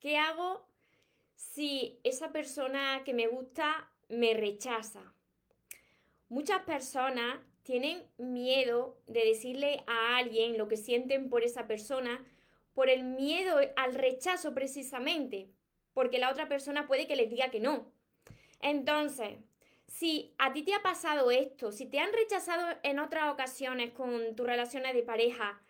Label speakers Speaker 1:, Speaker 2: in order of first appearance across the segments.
Speaker 1: ¿Qué hago si esa persona que me gusta me rechaza? Muchas personas tienen miedo de decirle a alguien lo que sienten por esa persona por el miedo al rechazo precisamente, porque la otra persona puede que les diga que no. Entonces, si a ti te ha pasado esto, si te han rechazado en otras ocasiones con tus relaciones de pareja,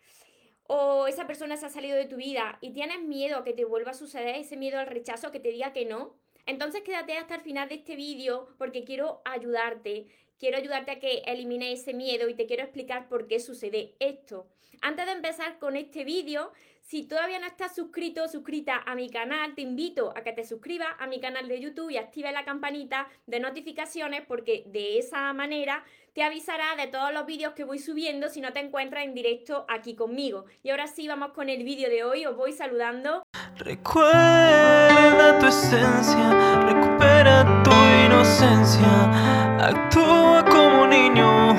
Speaker 1: o esa persona se ha salido de tu vida y tienes miedo a que te vuelva a suceder ese miedo al rechazo, que te diga que no, entonces quédate hasta el final de este vídeo porque quiero ayudarte quiero ayudarte a que elimine ese miedo y te quiero explicar por qué sucede esto. Antes de empezar con este vídeo, si todavía no estás suscrito o suscrita a mi canal, te invito a que te suscribas a mi canal de YouTube y actives la campanita de notificaciones porque de esa manera te avisará de todos los vídeos que voy subiendo si no te encuentras en directo aquí conmigo. Y ahora sí, vamos con el vídeo de hoy, os voy saludando.
Speaker 2: Recuerda tu esencia, recupera tu inocencia, actúa como niño,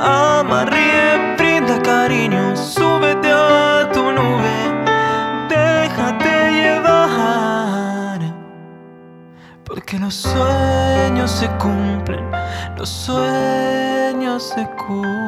Speaker 2: ama, ríe, cariño, súbete a tu nube, déjate llevar, porque los sueños se cumplen, los sueños se cumplen.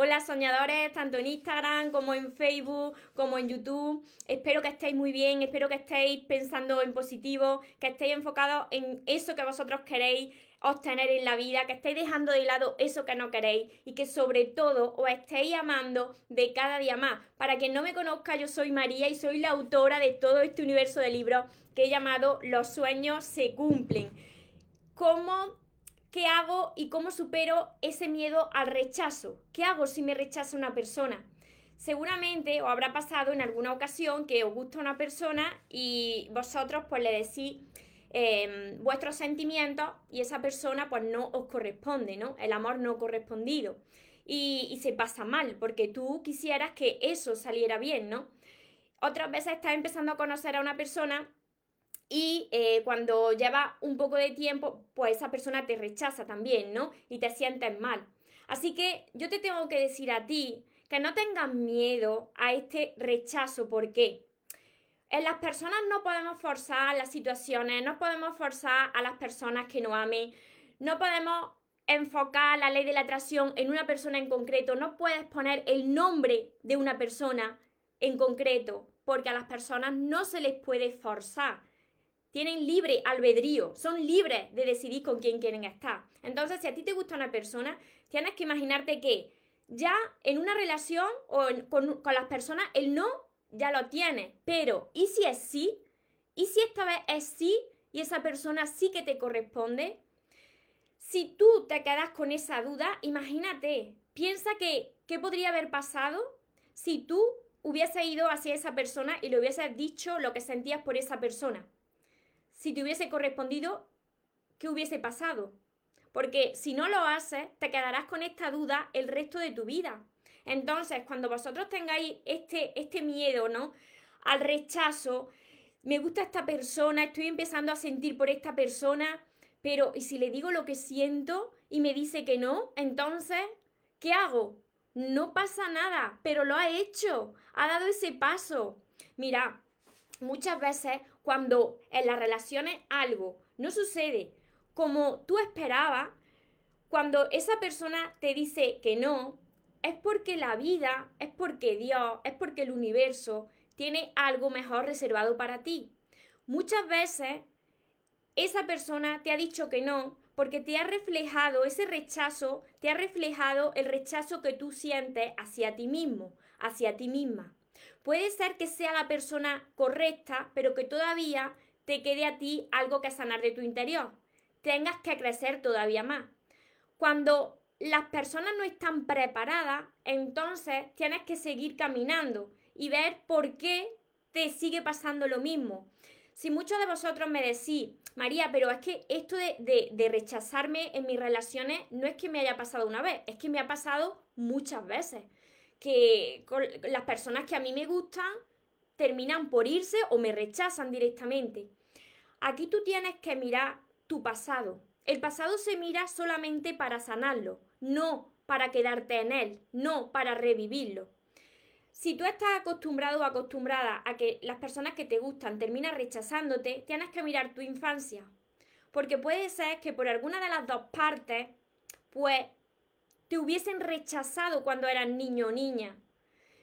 Speaker 1: Hola soñadores, tanto en Instagram como en Facebook, como en YouTube. Espero que estéis muy bien, espero que estéis pensando en positivo, que estéis enfocados en eso que vosotros queréis obtener en la vida, que estéis dejando de lado eso que no queréis y que sobre todo os estéis amando de cada día más. Para quien no me conozca, yo soy María y soy la autora de todo este universo de libros que he llamado Los sueños se cumplen. ¿Cómo ¿Qué hago y cómo supero ese miedo al rechazo? ¿Qué hago si me rechaza una persona? Seguramente os habrá pasado en alguna ocasión que os gusta una persona y vosotros pues le decís em, vuestros sentimientos y esa persona pues no os corresponde, ¿no? El amor no correspondido. Y, y se pasa mal porque tú quisieras que eso saliera bien, ¿no? Otras veces estás empezando a conocer a una persona y eh, cuando lleva un poco de tiempo, pues esa persona te rechaza también, ¿no? Y te sientes mal. Así que yo te tengo que decir a ti que no tengas miedo a este rechazo. ¿Por qué? En las personas no podemos forzar las situaciones, no podemos forzar a las personas que nos amen, no podemos enfocar la ley de la atracción en una persona en concreto, no puedes poner el nombre de una persona en concreto, porque a las personas no se les puede forzar tienen libre albedrío, son libres de decidir con quién quieren estar. Entonces, si a ti te gusta una persona, tienes que imaginarte que ya en una relación o con, con, las personas, el no ya lo tiene. Pero, ¿y si es sí? ¿Y si esta vez es sí y esa persona sí que te corresponde? Si tú te quedas con esa duda, imagínate, piensa que, ¿qué podría haber pasado si tú hubieses ido hacia esa persona y le hubieses dicho lo que sentías por esa persona? Si te hubiese correspondido, ¿qué hubiese pasado? Porque si no lo haces, te quedarás con esta duda el resto de tu vida. Entonces, cuando vosotros tengáis este, este miedo, ¿no? Al rechazo, me gusta esta persona, estoy empezando a sentir por esta persona, pero ¿y si le digo lo que siento y me dice que no? Entonces, ¿qué hago? No pasa nada, pero lo ha hecho, ha dado ese paso. Mira, muchas veces cuando en las relaciones algo no sucede como tú esperabas, cuando esa persona te dice que no, es porque la vida, es porque Dios, es porque el universo tiene algo mejor reservado para ti. Muchas veces esa persona te ha dicho que no porque te ha reflejado ese rechazo, te ha reflejado el rechazo que tú sientes hacia ti mismo, hacia ti misma. Puede ser que sea la persona correcta, pero que todavía te quede a ti algo que sanar de tu interior. Tengas que crecer todavía más. Cuando las personas no están preparadas, entonces tienes que seguir caminando y ver por qué te sigue pasando lo mismo. Si muchos de vosotros me decís, María, pero es que esto de, de, rechazarme en mis relaciones no es que me haya pasado una vez, es que me ha pasado muchas veces que las personas que a mí me gustan terminan por irse o me rechazan directamente. Aquí tú tienes que mirar tu pasado. El pasado se mira solamente para sanarlo, no para quedarte en él, no para revivirlo. si tú estás acostumbrado o acostumbrada a que las personas que te gustan terminan rechazándote, tienes que mirar tu infancia. Porque puede ser que por alguna de las dos partes, pues te hubiesen rechazado cuando eras niño o niña.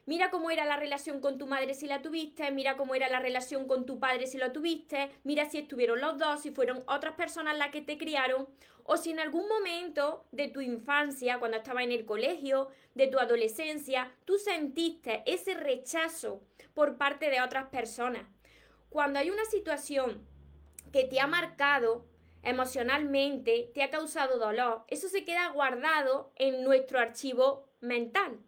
Speaker 1: Mira cómo era la relación con tu madre si la tuviste, mira cómo era la relación con tu padre si lo tuviste, mira si estuvieron los dos, si fueron otras personas las que te criaron, o si en algún momento de tu infancia, cuando estaba en el colegio, de tu adolescencia, tú sentiste ese rechazo por parte de otras personas. Cuando hay una situación que te ha marcado emocionalmente, te ha causado dolor, eso se queda guardado en nuestro archivo mental.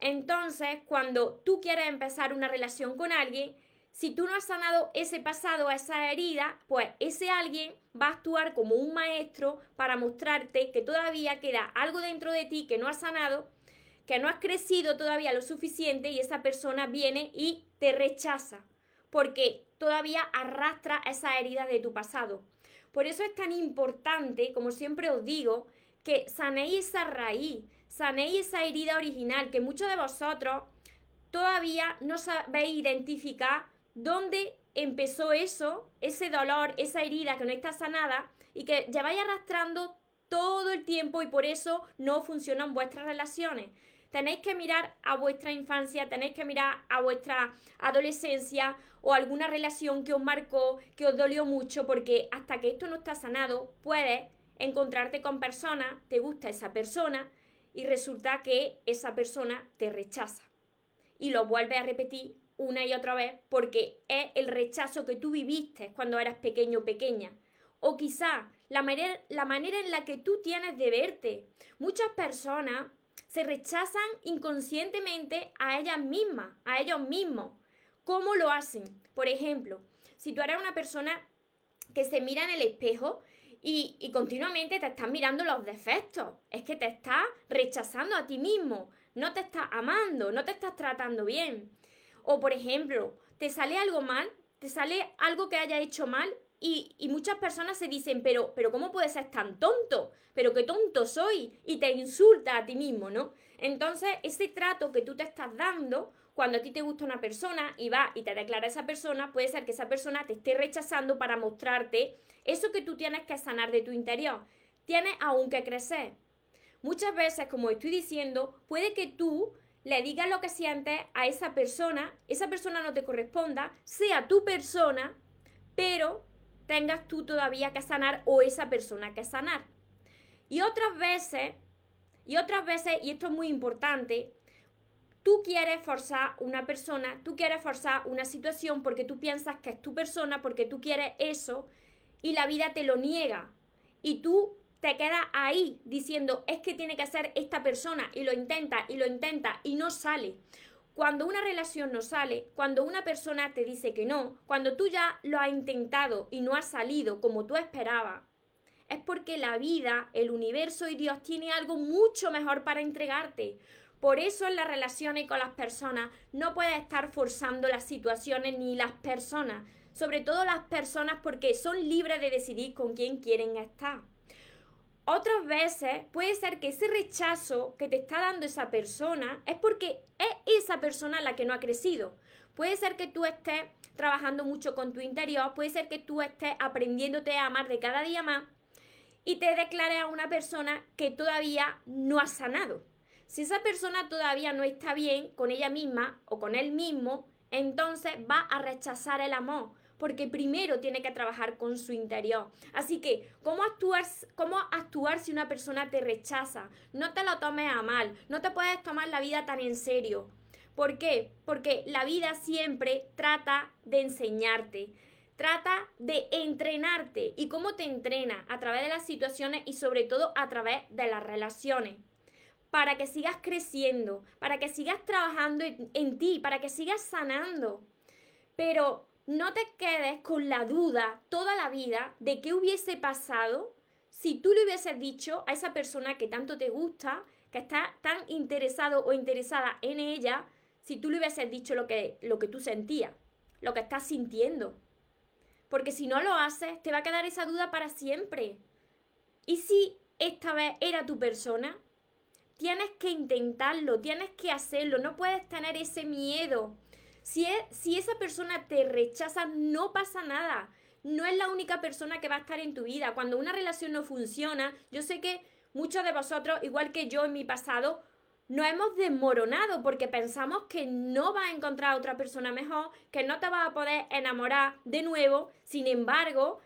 Speaker 1: Entonces, cuando tú quieres empezar una relación con alguien, si tú no has sanado ese pasado, esa herida, pues ese alguien va a actuar como un maestro para mostrarte que todavía queda algo dentro de ti que no has sanado, que no has crecido todavía lo suficiente y esa persona viene y te rechaza, porque todavía arrastra esa herida de tu pasado. Por eso es tan importante, como siempre os digo, que sanéis esa raíz, sanéis esa herida original, que muchos de vosotros todavía no sabéis identificar dónde empezó eso, ese dolor, esa herida que no está sanada y que lleváis arrastrando todo el tiempo y por eso no funcionan vuestras relaciones. Tenéis que mirar a vuestra infancia, tenéis que mirar a vuestra adolescencia o alguna relación que os marcó, que os dolió mucho, porque hasta que esto no está sanado, puedes encontrarte con personas, te gusta esa persona, y resulta que esa persona te rechaza. Y lo vuelve a repetir una y otra vez porque es el rechazo que tú viviste cuando eras pequeño o pequeña. O quizá la manera, la manera en la que tú tienes de verte. Muchas personas se rechazan inconscientemente a ellas mismas, a ellos mismos. ¿Cómo lo hacen? Por ejemplo, si tú eres una persona que se mira en el espejo y, continuamente te estás mirando los defectos. Es que te estás rechazando a ti mismo, no te estás amando, no te estás tratando bien. O por ejemplo, te sale algo mal, te sale algo que haya hecho mal y, y, muchas personas se dicen, pero, pero ¿cómo puedes ser tan tonto? Pero qué tonto soy. Y te insulta a ti mismo, ¿no? Entonces, ese trato que tú te estás dando, cuando a ti te gusta una persona y va y te declara esa persona, puede ser que esa persona te esté rechazando para mostrarte eso que tú tienes que sanar de tu interior. Tienes aún que crecer. Muchas veces, como estoy diciendo, puede que tú le digas lo que sientes a esa persona, esa persona no te corresponda, sea tu persona, pero tengas tú todavía que sanar o esa persona que sanar. Y otras veces, y otras veces, y esto es muy importante, tú quieres forzar una persona, tú quieres forzar una situación porque tú piensas que es tu persona, porque tú quieres eso, y la vida te lo niega. Y tú te quedas ahí diciendo, es que tiene que ser esta persona y lo intenta y lo intenta y no sale. Cuando una relación no sale, cuando una persona te dice que no, cuando tú ya lo has intentado y no ha salido como tú esperabas, es porque la vida, el universo y Dios tiene algo mucho mejor para entregarte. Por eso en las relaciones con las personas no puedes estar forzando las situaciones ni las personas, sobre todo las personas porque son libres de decidir con quién quieren estar. Otras veces puede ser que ese rechazo que te está dando esa persona es porque es esa persona la que no ha crecido. Puede ser que tú estés trabajando mucho con tu interior, puede ser que tú estés aprendiéndote a amar de cada día más y te declares a una persona que todavía no ha sanado. Si esa persona todavía no está bien con ella misma o con él mismo, entonces va a rechazar el amor, porque primero tiene que trabajar con su interior. Así que, ¿cómo actuar, ¿cómo actuar si una persona te rechaza? No te lo tomes a mal, no te puedes tomar la vida tan en serio. ¿Por qué? Porque la vida siempre trata de enseñarte, trata de entrenarte. ¿Y cómo te entrena? A través de las situaciones y sobre todo a través de las relaciones. Para que sigas creciendo, para que sigas trabajando en, ti, para que sigas sanando. Pero no te quedes con la duda toda la vida de qué hubiese pasado si tú le hubieses dicho a esa persona que tanto te gusta, que está tan interesado o interesada en ella, si tú le hubieses dicho lo que, lo que tú sentías, lo que estás sintiendo. Porque si no lo haces, te va a quedar esa duda para siempre. ¿Y si esta vez era tu persona? Tienes que intentarlo, tienes que hacerlo, no puedes tener ese miedo. Si, si esa persona te rechaza, no pasa nada. No es la única persona que va a estar en tu vida. Cuando una relación no funciona, yo sé que muchos de vosotros, igual que yo en mi pasado, nos hemos desmoronado porque pensamos que no vas a encontrar a otra persona mejor, que no te vas a poder enamorar de nuevo. Sin embargo,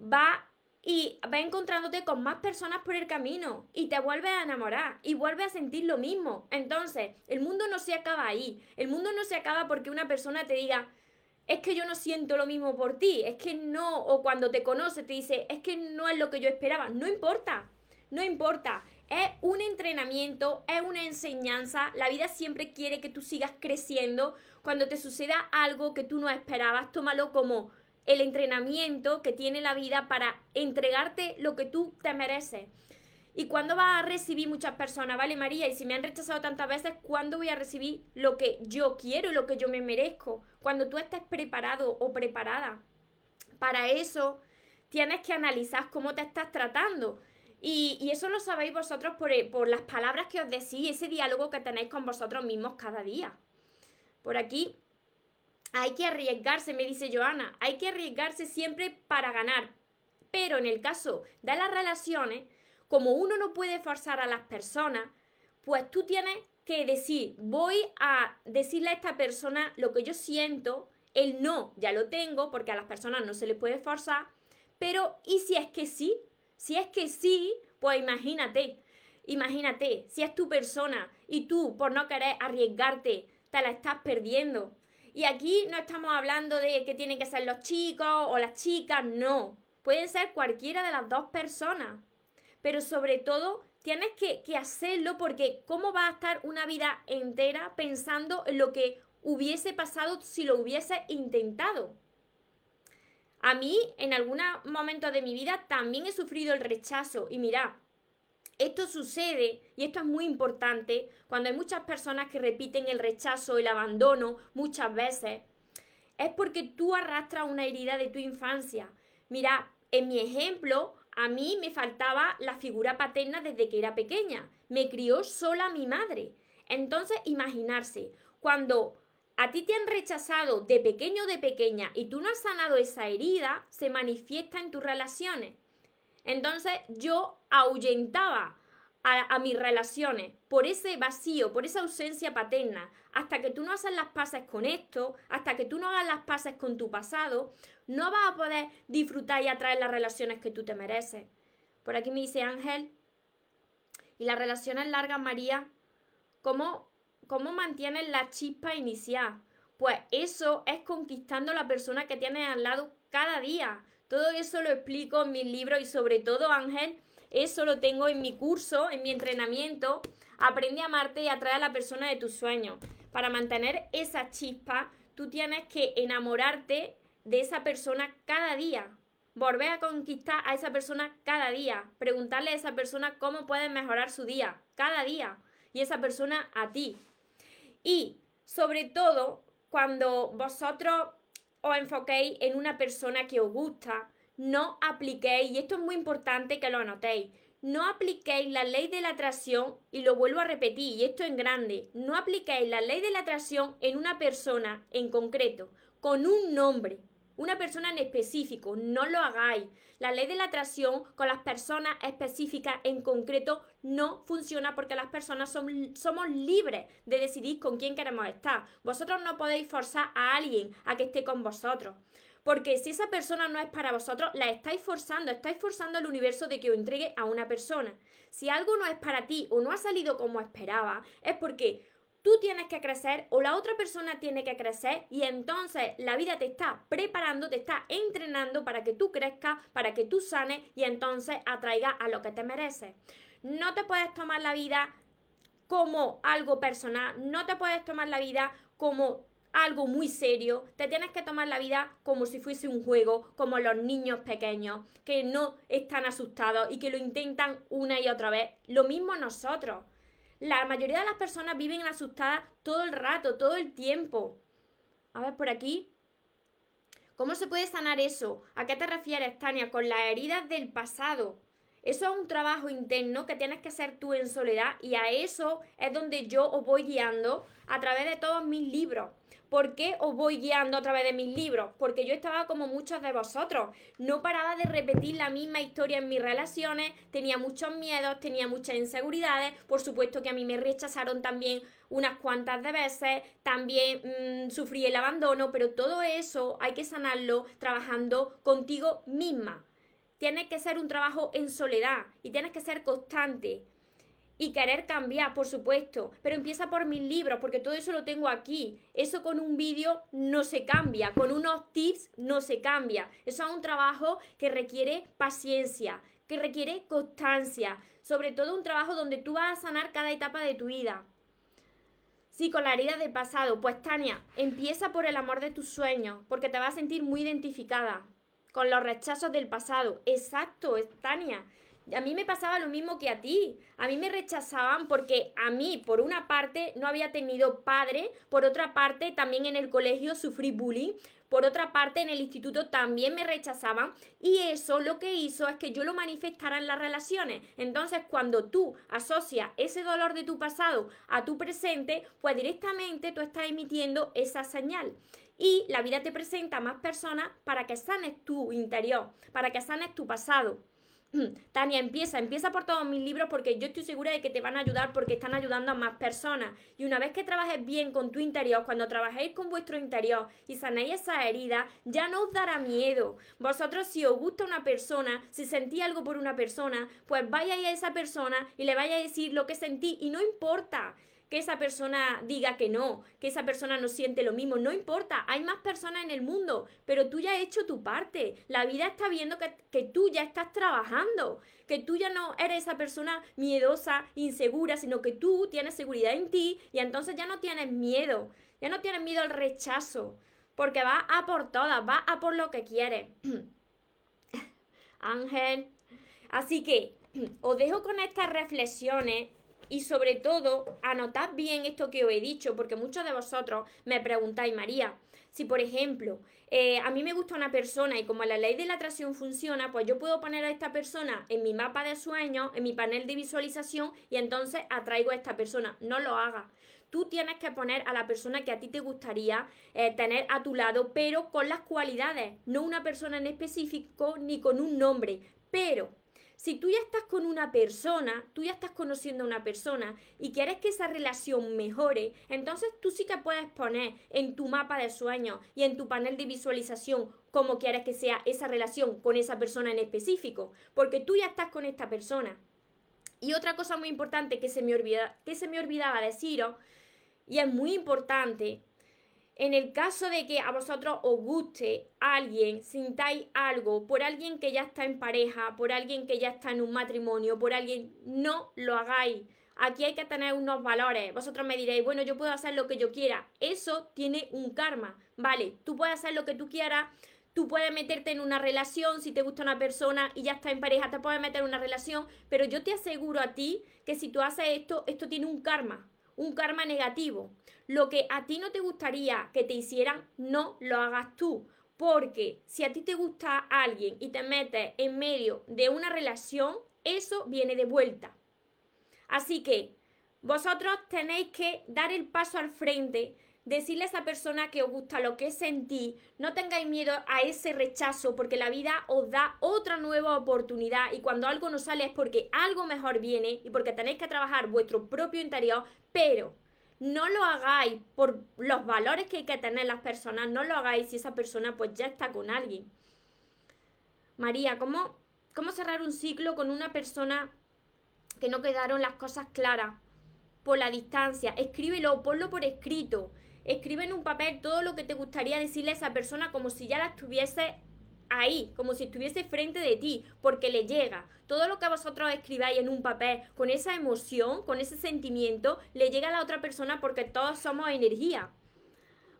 Speaker 1: va y va encontrándote con más personas por el camino y te vuelves a enamorar y vuelves a sentir lo mismo. Entonces, el mundo no se acaba ahí. El mundo no se acaba porque una persona te diga, es que yo no siento lo mismo por ti, es que no, o cuando te conoce te dice, es que no es lo que yo esperaba. No importa, no importa. Es un entrenamiento, es una enseñanza. La vida siempre quiere que tú sigas creciendo. Cuando te suceda algo que tú no esperabas, tómalo como el entrenamiento que tiene la vida para entregarte lo que tú te mereces. ¿Y cuándo vas a recibir muchas personas? Vale, María, y si me han rechazado tantas veces, ¿cuándo voy a recibir lo que yo quiero, lo que yo me merezco? Cuando tú estés preparado o preparada. Para eso tienes que analizar cómo te estás tratando. Y, eso lo sabéis vosotros por, por las palabras que os decís, ese diálogo que tenéis con vosotros mismos cada día. Por aquí hay que arriesgarse, me dice Joana, hay que arriesgarse siempre para ganar. Pero en el caso de las relaciones, como uno no puede forzar a las personas, pues tú tienes que decir, voy a decirle a esta persona lo que yo siento, el no ya lo tengo, porque a las personas no se les puede forzar, pero ¿y si es que sí? Si es que sí, pues imagínate, imagínate, si es tu persona y tú por no querer arriesgarte, te la estás perdiendo. Y aquí no estamos hablando de que tienen que ser los chicos o las chicas, no. Pueden ser cualquiera de las dos personas. Pero sobre todo tienes que, hacerlo porque ¿cómo va a estar una vida entera pensando en lo que hubiese pasado si lo hubiese intentado? A mí, en algún momento de mi vida, también he sufrido el rechazo. Y mira, esto sucede, y esto es muy importante, cuando hay muchas personas que repiten el rechazo, el abandono muchas veces, es porque tú arrastras una herida de tu infancia. Mira, en mi ejemplo, a mí me faltaba la figura paterna desde que era pequeña. Me crió sola mi madre. Entonces, imaginarse, cuando a ti te han rechazado de pequeño o de pequeña y tú no has sanado esa herida, se manifiesta en tus relaciones. Entonces yo ahuyentaba a, mis relaciones por ese vacío, por esa ausencia paterna. Hasta que tú no haces las paces con esto, hasta que tú no hagas las paces con tu pasado, no vas a poder disfrutar y atraer las relaciones que tú te mereces. Por aquí me dice Ángel, y las relaciones largas, María, ¿cómo, cómo mantienes la chispa inicial? Pues eso es conquistando la persona que tienes al lado cada día. Todo eso lo explico en mis libros y sobre todo, Ángel, eso lo tengo en mi curso, en mi entrenamiento. Aprende a amarte y atrae a la persona de tus sueños. Para mantener esa chispa, tú tienes que enamorarte de esa persona cada día. Volver a conquistar a esa persona cada día. Preguntarle a esa persona cómo puedes mejorar su día cada día. Y esa persona a ti. Y sobre todo, cuando vosotros os enfoquéis en una persona que os gusta, no apliquéis, y esto es muy importante que lo anotéis, no apliquéis la ley de la atracción, y lo vuelvo a repetir, y esto en grande, no apliquéis la ley de la atracción en una persona en concreto, con un nombre, una persona en específico, no lo hagáis. La ley de la atracción con las personas específicas en concreto no funciona porque las personas somos libres de decidir con quién queremos estar. Vosotros no podéis forzar a alguien a que esté con vosotros. Porque si esa persona no es para vosotros, la estáis forzando, estáis forzando al universo de que os entregue a una persona. Si algo no es para ti o no ha salido como esperaba, es porque tú tienes que crecer o la otra persona tiene que crecer y entonces la vida te está preparando, te está entrenando para que tú crezcas, para que tú sanes y entonces atraigas a lo que te mereces. No te puedes tomar la vida como algo personal, no te puedes tomar la vida como algo muy serio, te tienes que tomar la vida como si fuese un juego, como los niños pequeños que no están asustados y que lo intentan una y otra vez. Lo mismo nosotros. La mayoría de las personas viven asustadas todo el rato, todo el tiempo. A ver, por aquí. ¿Cómo se puede sanar eso? ¿A qué te refieres, Tania? Con las heridas del pasado. Eso es un trabajo interno que tienes que hacer tú en soledad y a eso es donde yo os voy guiando a través de todos mis libros. ¿Por qué os voy guiando a través de mis libros? Porque yo estaba como muchos de vosotros. No paraba de repetir la misma historia en mis relaciones, tenía muchos miedos, tenía muchas inseguridades. Por supuesto que a mí me rechazaron también unas cuantas de veces, también mm, sufrí el abandono, pero todo eso hay que sanarlo trabajando contigo misma. Tiene que ser un trabajo en soledad y tienes que ser constante y querer cambiar, por supuesto, pero empieza por mis libros, porque todo eso lo tengo aquí. Eso con un vídeo no se cambia, con unos tips no se cambia. Eso es un trabajo que requiere paciencia, que requiere constancia, sobre todo un trabajo donde tú vas a sanar cada etapa de tu vida. Sí, con la herida del pasado. Pues Tania, empieza por el amor de tus sueños, porque te vas a sentir muy identificada con los rechazos del pasado. Exacto, Tania. A mí me pasaba lo mismo que a ti. A mí me rechazaban porque a mí, por una parte, no había tenido padre, por otra parte, también en el colegio sufrí bullying, por otra parte, en el instituto también me rechazaban y eso lo que hizo es que yo lo manifestara en las relaciones. Entonces, cuando tú asocias ese dolor de tu pasado a tu presente, pues directamente tú estás emitiendo esa señal y la vida te presenta más personas para que sanes tu interior, para que sanes tu pasado. Tania, empieza, empieza por todos mis libros porque yo estoy segura de que te van a ayudar porque están ayudando a más personas. Y una vez que trabajes bien con tu interior, cuando trabajéis con vuestro interior y sanéis esa herida, ya no os dará miedo. Vosotros si os gusta una persona, si sentí algo por una persona, pues vayáis a esa persona y le vaya a decir lo que sentí y no importa que esa persona diga que no, que esa persona no siente lo mismo, no importa, hay más personas en el mundo, pero tú ya has hecho tu parte, la vida está viendo que, que tú ya estás trabajando, que tú ya no eres esa persona miedosa, insegura, sino que tú tienes seguridad en ti y entonces ya no tienes miedo, ya no tienes miedo al rechazo, porque va a por todas, va a por lo que quieres. Ángel. Así que os dejo con estas reflexiones y sobre todo, anotad bien esto que os he dicho, porque muchos de vosotros me preguntáis, María, si por ejemplo eh, a mí me gusta una persona y como la ley de la atracción funciona, pues yo puedo poner a esta persona en mi mapa de sueños, en mi panel de visualización y entonces atraigo a esta persona. No lo hagas. Tú tienes que poner a la persona que a ti te gustaría eh, tener a tu lado, pero con las cualidades, no una persona en específico ni con un nombre, pero si tú ya estás con una persona, tú ya estás conociendo a una persona y quieres que esa relación mejore, entonces tú sí que puedes poner en tu mapa de sueños y en tu panel de visualización cómo quieres que sea esa relación con esa persona en específico, porque tú ya estás con esta persona. Y otra cosa muy importante que se me, olvida, que se me olvidaba deciros, y es muy importante, en el caso de que a vosotros os guste alguien, sintáis algo por alguien que ya está en pareja, por alguien que ya está en un matrimonio, por alguien, no lo hagáis. Aquí hay que tener unos valores. Vosotros me diréis, bueno, yo puedo hacer lo que yo quiera. Eso tiene un karma. Vale, tú puedes hacer lo que tú quieras. Tú puedes meterte en una relación si te gusta una persona y ya está en pareja, te puedes meter en una relación, pero yo te aseguro a ti que si tú haces esto, esto tiene un karma un karma negativo. Lo que a ti no te gustaría que te hicieran, no lo hagas tú. Porque si a ti te gusta alguien y te metes en medio de una relación, eso viene de vuelta. Así que vosotros tenéis que dar el paso al frente decirle a esa persona que os gusta lo que sentí, no tengáis miedo a ese rechazo porque la vida os da otra nueva oportunidad y cuando algo no sale es porque algo mejor viene y porque tenéis que trabajar vuestro propio interior, pero no lo hagáis por los valores que hay que tener las personas, no lo hagáis si esa persona pues ya está con alguien. María, ¿cómo, cómo cerrar un ciclo con una persona que no quedaron las cosas claras? Por la distancia, escríbelo, ponlo por escrito. Escribe en un papel todo lo que te gustaría decirle a esa persona como si ya la estuviese ahí, como si estuviese frente de ti, porque le llega. Todo lo que vosotros escribáis en un papel con esa emoción, con ese sentimiento, le llega a la otra persona porque todos somos energía.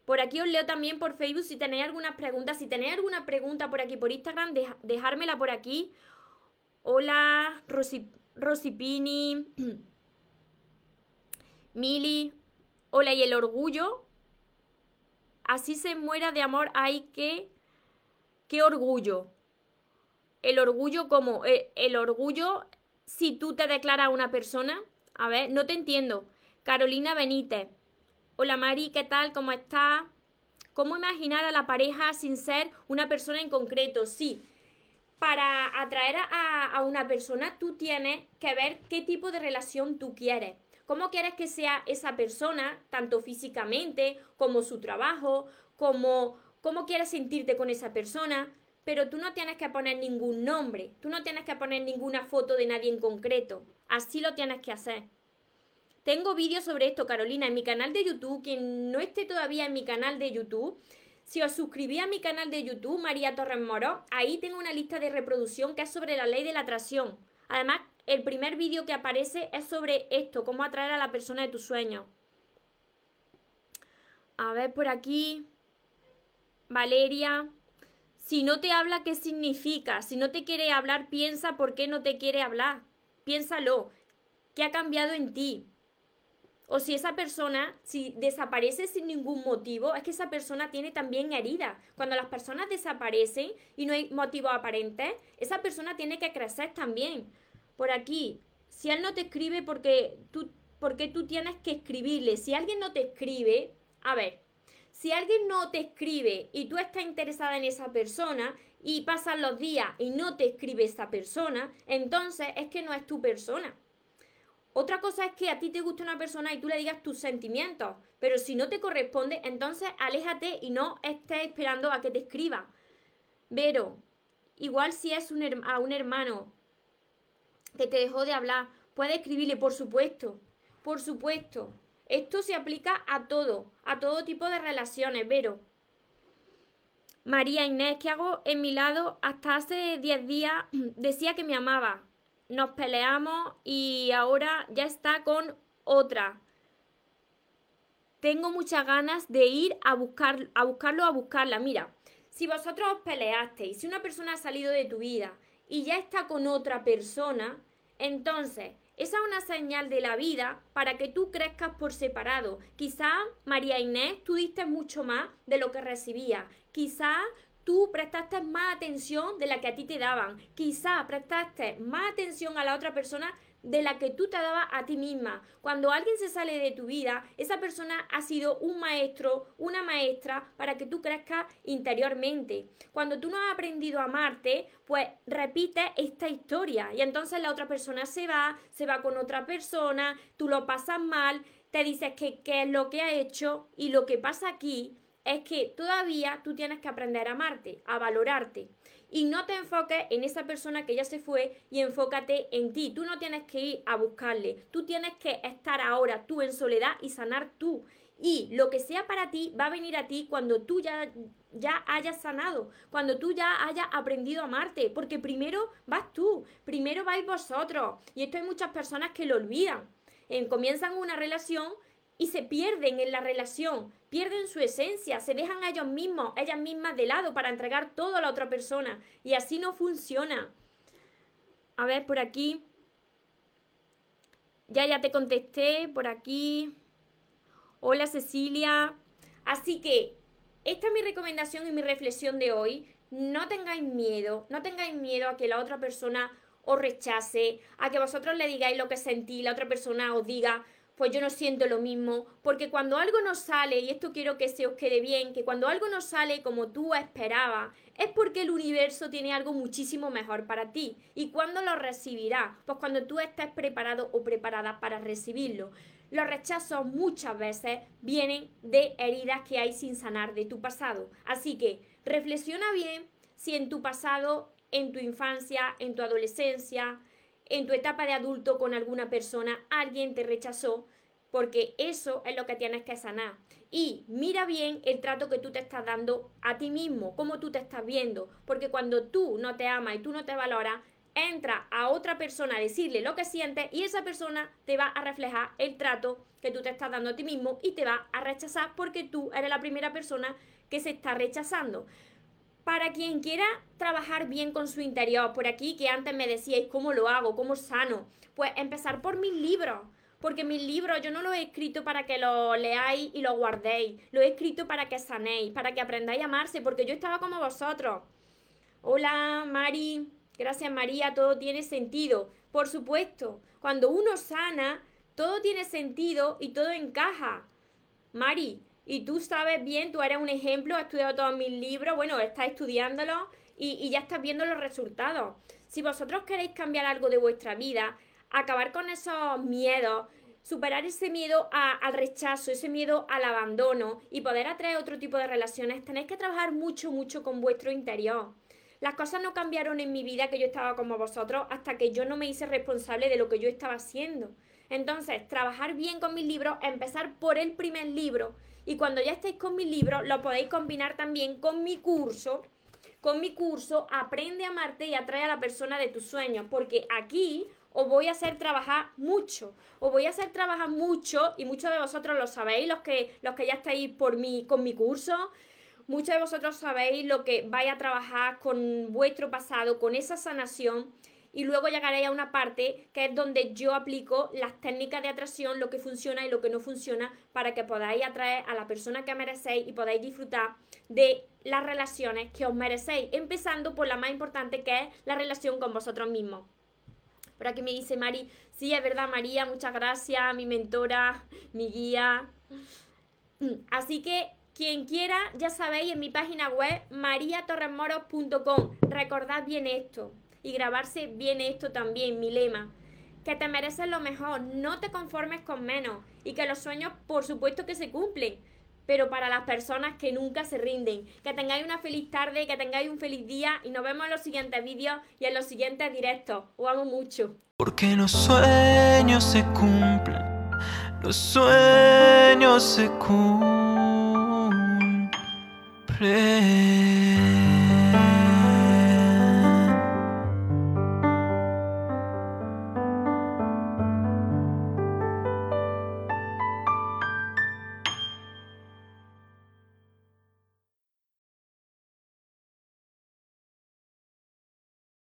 Speaker 1: Por aquí os leo también por Facebook si tenéis algunas preguntas. Si tenéis alguna pregunta por aquí por Instagram, dejármela por aquí. Hola, Rosipini, Mili. Hola, y el orgullo así se muera de amor, hay que... ¡Qué orgullo! el orgullo como el, el orgullo si tú te declaras una persona. A ver, no te entiendo. Carolina Benítez. Hola Mari, ¿qué tal? ¿Cómo estás? ¿Cómo imaginar a la pareja sin ser una persona en concreto? Sí, para atraer a, una persona tú tienes que ver qué tipo de relación tú quieres. ¿Cómo quieres que sea esa persona, tanto físicamente como su trabajo, como cómo quieres sentirte con esa persona? Pero tú no tienes que poner ningún nombre, tú no tienes que poner ninguna foto de nadie en concreto. Así lo tienes que hacer. Tengo vídeos sobre esto, Carolina, en mi canal de YouTube. Quien no esté todavía en mi canal de YouTube, si os suscribís a mi canal de YouTube, María Torres Moro, ahí tengo una lista de reproducción que es sobre la ley de la atracción. Además, el primer vídeo que aparece es sobre esto, cómo atraer a la persona de tus sueños. A ver por aquí. Valeria. Si no te habla, ¿qué significa? Si no te quiere hablar, piensa por qué no te quiere hablar. Piénsalo. ¿Qué ha cambiado en ti? O si esa persona, si desaparece sin ningún motivo, es que esa persona tiene también herida. Cuando las personas desaparecen y no hay motivo aparente, esa persona tiene que crecer también. Por aquí, si él no te escribe porque tú, porque tú tienes que escribirle. Si alguien no te escribe, a ver, si alguien no te escribe y tú estás interesada en esa persona y pasan los días y no te escribe esa persona, entonces es que no es tu persona. Otra cosa es que a ti te gusta una persona y tú le digas tus sentimientos, pero si no te corresponde, entonces aléjate y no estés esperando a que te escriba. Pero, igual si es a un hermano que te dejó de hablar, puede escribirle, por supuesto, por supuesto. Esto se aplica a todo, a todo tipo de relaciones, pero... María Inés, ¿qué hago en mi lado? Hasta hace 10 días decía que me amaba, nos peleamos y ahora ya está con otra. Tengo muchas ganas de ir a, buscar, a buscarlo, a buscarla. Mira, si vosotros os peleasteis, si una persona ha salido de tu vida y ya está con otra persona, entonces esa es una señal de la vida para que tú crezcas por separado. Quizá, María Inés, tú diste mucho más de lo que recibías. Quizá tú prestaste más atención de la que a ti te daban. Quizá prestaste más atención a la otra persona de la que tú te dabas a ti misma. Cuando alguien se sale de tu vida, esa persona ha sido un maestro, una maestra para que tú crezcas interiormente. Cuando tú no has aprendido a amarte, pues repite esta historia y entonces la otra persona se va, se va con otra persona, tú lo pasas mal, te dices que qué es lo que ha hecho y lo que pasa aquí es que todavía tú tienes que aprender a amarte, a valorarte. Y no te enfoques en esa persona que ya se fue y enfócate en ti. Tú no tienes que ir a buscarle. Tú tienes que estar ahora tú en soledad y sanar tú. Y lo que sea para ti va a venir a ti cuando tú ya, ya hayas sanado, cuando tú ya hayas aprendido a amarte. Porque primero vas tú, primero vais vosotros. Y esto hay muchas personas que lo olvidan. En, comienzan una relación y se pierden en la relación, pierden su esencia, se dejan a ellos mismos, ellas mismas de lado para entregar todo a la otra persona y así no funciona. A ver, por aquí. Ya, ya te contesté, por aquí. Hola Cecilia. Así que esta es mi recomendación y mi reflexión de hoy. No tengáis miedo, no tengáis miedo a que la otra persona os rechace, a que vosotros le digáis lo que sentí, la otra persona os diga, pues yo no siento lo mismo, porque cuando algo no sale, y esto quiero que se os quede bien, que cuando algo no sale como tú esperabas, es porque el universo tiene algo muchísimo mejor para ti. ¿Y cuándo lo recibirás? Pues cuando tú estés preparado o preparada para recibirlo. Los rechazos muchas veces vienen de heridas que hay sin sanar de tu pasado. Así que reflexiona bien si en tu pasado, en tu infancia, en tu adolescencia, en tu etapa de adulto con alguna persona alguien te rechazó, porque eso es lo que tienes que sanar. Y mira bien el trato que tú te estás dando a ti mismo, cómo tú te estás viendo, porque cuando tú no te amas y tú no te valoras, entra a otra persona a decirle lo que sientes y esa persona te va a reflejar el trato que tú te estás dando a ti mismo y te va a rechazar porque tú eres la primera persona que se está rechazando. Para quien quiera trabajar bien con su interior, por aquí que antes me decíais cómo lo hago, cómo sano, pues empezar por mis libros. Porque mis libros yo no los he escrito para que los leáis y los guardéis. Lo he escrito para que sanéis, para que aprendáis a amarse, porque yo estaba como vosotros. Hola, Mari. Gracias María, todo tiene sentido. Por supuesto, cuando uno sana, todo tiene sentido y todo encaja. Mari, y tú sabes bien, tú eres un ejemplo, has estudiado todos mis libros, bueno, estás estudiándolo y, y ya estás viendo los resultados. Si vosotros queréis cambiar algo de vuestra vida, acabar con esos miedos, superar ese miedo al rechazo, ese miedo al abandono y poder atraer otro tipo de relaciones, tenéis que trabajar mucho, mucho con vuestro interior. Las cosas no cambiaron en mi vida que yo estaba como vosotros hasta que yo no me hice responsable de lo que yo estaba haciendo. Entonces, trabajar bien con mis libros, empezar por el primer libro y cuando ya estéis con mis libros, lo podéis combinar también con mi curso. Con mi curso, aprende a amarte y atrae a la persona de tus sueños, porque aquí os voy a hacer trabajar mucho. Os voy a hacer trabajar mucho y muchos de vosotros lo sabéis, los que, los que ya estáis por mi, con mi curso. Muchos de vosotros sabéis lo que vais a trabajar con vuestro pasado, con esa sanación. Y luego llegaréis a una parte que es donde yo aplico las técnicas de atracción, lo que funciona y lo que no funciona, para que podáis atraer a la persona que merecéis y podáis disfrutar de las relaciones que os merecéis, empezando por la más importante que es la relación con vosotros mismos. Por aquí me dice Mari, sí, es verdad María, muchas gracias, mi mentora, mi guía. Así que quien quiera, ya sabéis, en mi página web mariatorremoros.com. Recordad bien esto y grabarse bien esto también, mi lema. Que te mereces lo mejor, no te conformes con menos y que los sueños por supuesto que se cumplen pero para las personas que nunca se rinden. Que tengáis una feliz tarde, que tengáis un feliz día y nos vemos en los siguientes vídeos y en los siguientes directos. Os amo mucho.
Speaker 2: Porque los sueños se cumplen, los sueños se cumplen.